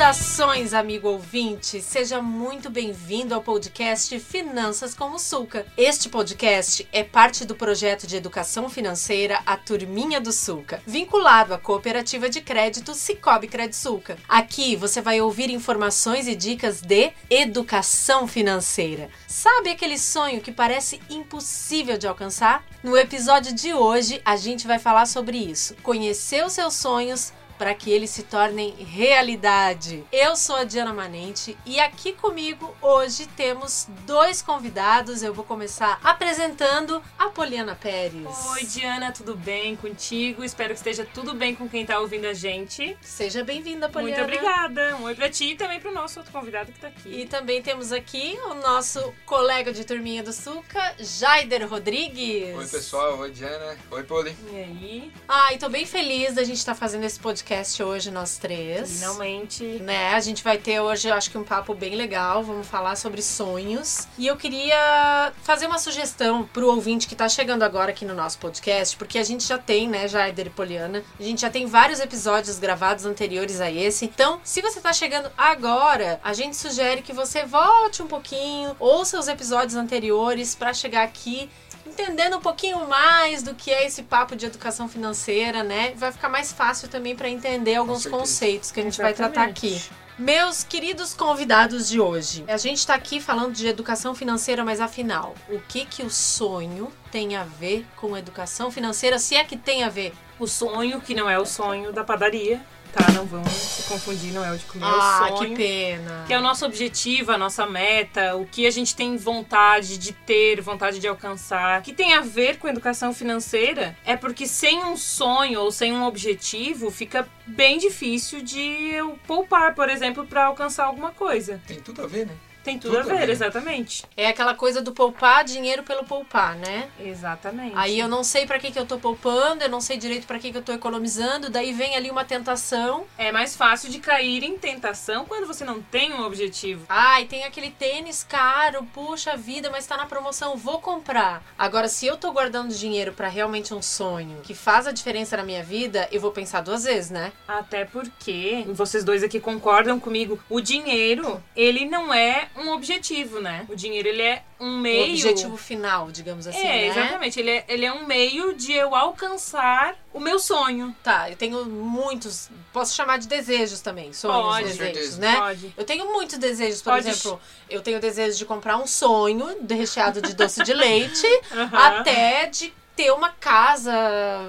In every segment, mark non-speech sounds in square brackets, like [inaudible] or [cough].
Saudações, amigo ouvinte! Seja muito bem-vindo ao podcast Finanças como Sulca. Este podcast é parte do projeto de educação financeira A Turminha do Sulca, vinculado à cooperativa de crédito Cicobi Credsulca. Aqui você vai ouvir informações e dicas de educação financeira. Sabe aquele sonho que parece impossível de alcançar? No episódio de hoje, a gente vai falar sobre isso. Conhecer os seus sonhos para que eles se tornem realidade. Eu sou a Diana Manente e aqui comigo hoje temos dois convidados. Eu vou começar apresentando a Poliana Pérez. Oi, Diana, tudo bem contigo? Espero que esteja tudo bem com quem está ouvindo a gente. Seja bem-vinda, Poliana. Muito obrigada. Um oi para ti e também para o nosso outro convidado que está aqui. E também temos aqui o nosso colega de turminha do Suca, Jaider Rodrigues. Oi, pessoal. Oi, Diana. Oi, Poli. E aí? Ai, tô bem feliz da gente estar tá fazendo esse podcast podcast hoje, nós três. Finalmente. Né? A gente vai ter hoje, eu acho que um papo bem legal. Vamos falar sobre sonhos. E eu queria fazer uma sugestão pro ouvinte que tá chegando agora aqui no nosso podcast, porque a gente já tem, né, Jaider e Poliana, a gente já tem vários episódios gravados anteriores a esse. Então, se você tá chegando agora, a gente sugere que você volte um pouquinho, ouça os episódios anteriores para chegar aqui entendendo um pouquinho mais do que é esse papo de educação financeira, né? Vai ficar mais fácil também para entender alguns conceitos que a gente Exatamente. vai tratar aqui. Meus queridos convidados de hoje, a gente está aqui falando de educação financeira, mas afinal, o que que o sonho tem a ver com educação financeira? Se é que tem a ver? O sonho, que não é o sonho da padaria, tá? Não vamos se confundir, não é o de comer ah, o sonho. que pena. Que é o nosso objetivo, a nossa meta, o que a gente tem vontade de ter, vontade de alcançar. Que tem a ver com educação financeira é porque sem um sonho ou sem um objetivo fica bem difícil de eu poupar, por exemplo, para alcançar alguma coisa. Tem tudo a ver, né? Tem tudo, tudo a ver, exatamente. É aquela coisa do poupar dinheiro pelo poupar, né? Exatamente. Aí eu não sei para que, que eu tô poupando, eu não sei direito para que, que eu tô economizando, daí vem ali uma tentação. É mais fácil de cair em tentação quando você não tem um objetivo. Ai, tem aquele tênis caro, puxa vida, mas tá na promoção, vou comprar. Agora, se eu tô guardando dinheiro para realmente um sonho que faz a diferença na minha vida, eu vou pensar duas vezes, né? Até porque, vocês dois aqui concordam comigo, o dinheiro, ele não é um objetivo, né? O dinheiro, ele é um meio... O objetivo final, digamos assim, É, né? exatamente. Ele é, ele é um meio de eu alcançar o meu sonho. Tá, eu tenho muitos... Posso chamar de desejos também, sonhos, pode, desejos, né? Pode. Eu tenho muitos desejos, por Pode. exemplo, eu tenho o desejo de comprar um sonho de recheado de doce de leite, [laughs] Aham. até de ter uma casa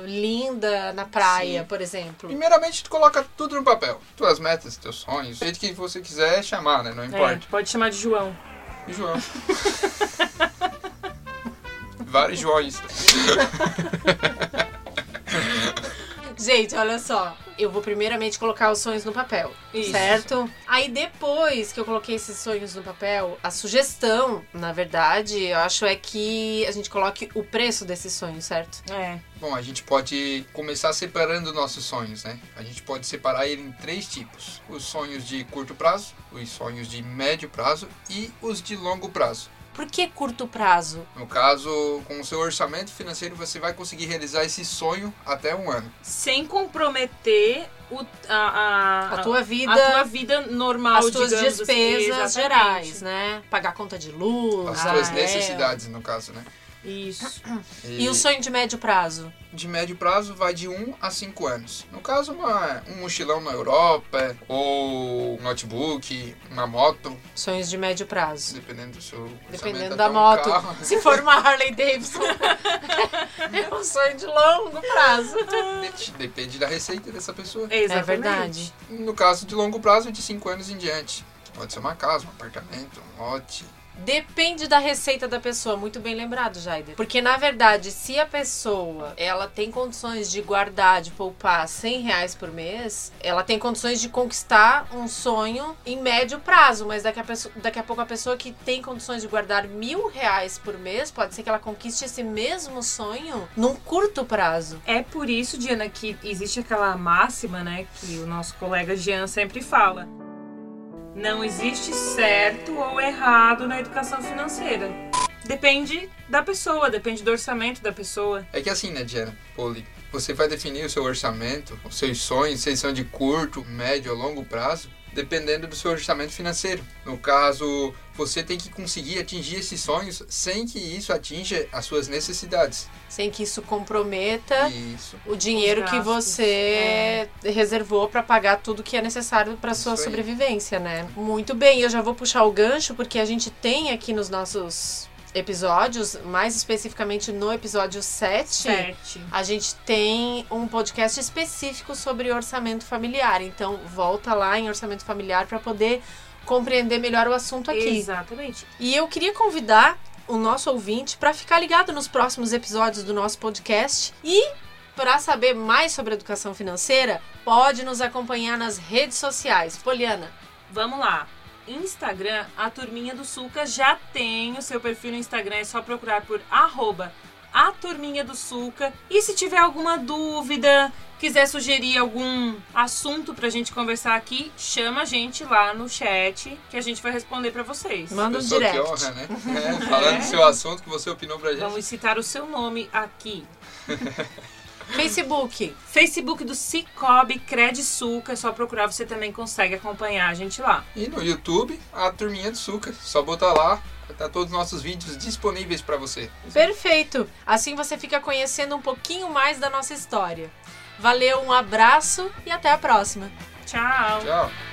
linda na praia, Sim. por exemplo. Primeiramente, tu coloca tudo no papel. Tuas metas, teus sonhos, do jeito que você quiser chamar, né? Não É, importa. pode chamar de João. João. Vários Joões. Gente, olha só. Eu vou primeiramente colocar os sonhos no papel, Isso. certo? Aí depois que eu coloquei esses sonhos no papel, a sugestão, na verdade, eu acho é que a gente coloque o preço desses sonhos, certo? É. Bom, a gente pode começar separando nossos sonhos, né? A gente pode separar ele em três tipos: os sonhos de curto prazo, os sonhos de médio prazo e os de longo prazo. Por que curto prazo? No caso, com o seu orçamento financeiro, você vai conseguir realizar esse sonho até um ano. Sem comprometer o, a, a, A tua vida, a tua vida normal, as tuas assim. despesas Exatamente. gerais, né? Pagar conta de luz, As Ah, suas é. necessidades, no caso, né? Isso. E o sonho de médio prazo? de médio prazo vai de 1 a 5 anos. No caso, uma, um mochilão na Europa, ou um notebook, uma moto, Sonhos de médio prazo. dependendo do seu Dependendo da um moto. carro. [laughs] Se for uma Harley Davidson, [laughs] é um sonho de longo prazo. Depende da receita dessa pessoa. Exatamente. É verdade. No caso de longo prazo, de 5 anos em diante. Pode ser uma casa, um apartamento, um lote. Depende da receita da pessoa, muito bem lembrado, Jaider. Porque, na verdade, se a pessoa ela tem condições de guardar, de poupar 100 reais por mês, ela tem condições de conquistar um sonho em médio prazo. Mas daqui a, daqui a pouco a pessoa que tem condições de guardar mil reais por mês, pode ser que ela conquiste esse mesmo sonho num curto prazo. É por isso, Diana, que existe aquela máxima, né, que o nosso colega Jean sempre fala. Não existe certo ou errado na educação financeira. Depende da pessoa, depende do orçamento da pessoa. É que assim, né, Diana? Poli, você vai definir o seu orçamento, os seus sonhos, se são de curto, médio ou longo prazo, dependendo do seu orçamento financeiro. No caso, você tem que conseguir atingir esses sonhos sem que isso atinja as suas necessidades. Sem que isso comprometa Isso. o dinheiro que você reservou para pagar tudo que é necessário para sua aí. sobrevivência, né? Muito bem, eu já vou puxar o gancho porque a gente tem aqui nos nossos episódios, mais especificamente no episódio 7, Sete. a gente tem um podcast específico sobre orçamento familiar. Então, volta lá em orçamento familiar para poder compreender melhor o assunto aqui. Exatamente. E eu queria convidar o nosso ouvinte para ficar ligado nos próximos episódios do nosso podcast e para saber mais sobre educação financeira, pode nos acompanhar nas redes sociais. Poliana, Vamos lá. Instagram, a Turminha do Sulca já tem o seu perfil no Instagram, é só procurar por arroba a Turminha do Sulca. E se tiver alguma dúvida, quiser sugerir algum assunto pra gente conversar aqui, chama a gente lá no chat que a gente vai responder pra vocês. manda um Pessoa que direct. honra, né? [laughs] É, falando do seu assunto que você opinou pra gente. Vamos citar o seu nome aqui. [laughs] Facebook, Facebook do Cicobi Cred Sulca, é só procurar, você também consegue acompanhar a gente lá. E no YouTube, a Turminha do Suca. Só botar lá, estar todos os nossos vídeos disponíveis para você. perfeito. Assim você fica conhecendo um pouquinho mais da nossa história. Valeu, um abraço e até a próxima. Tchau! Tchau!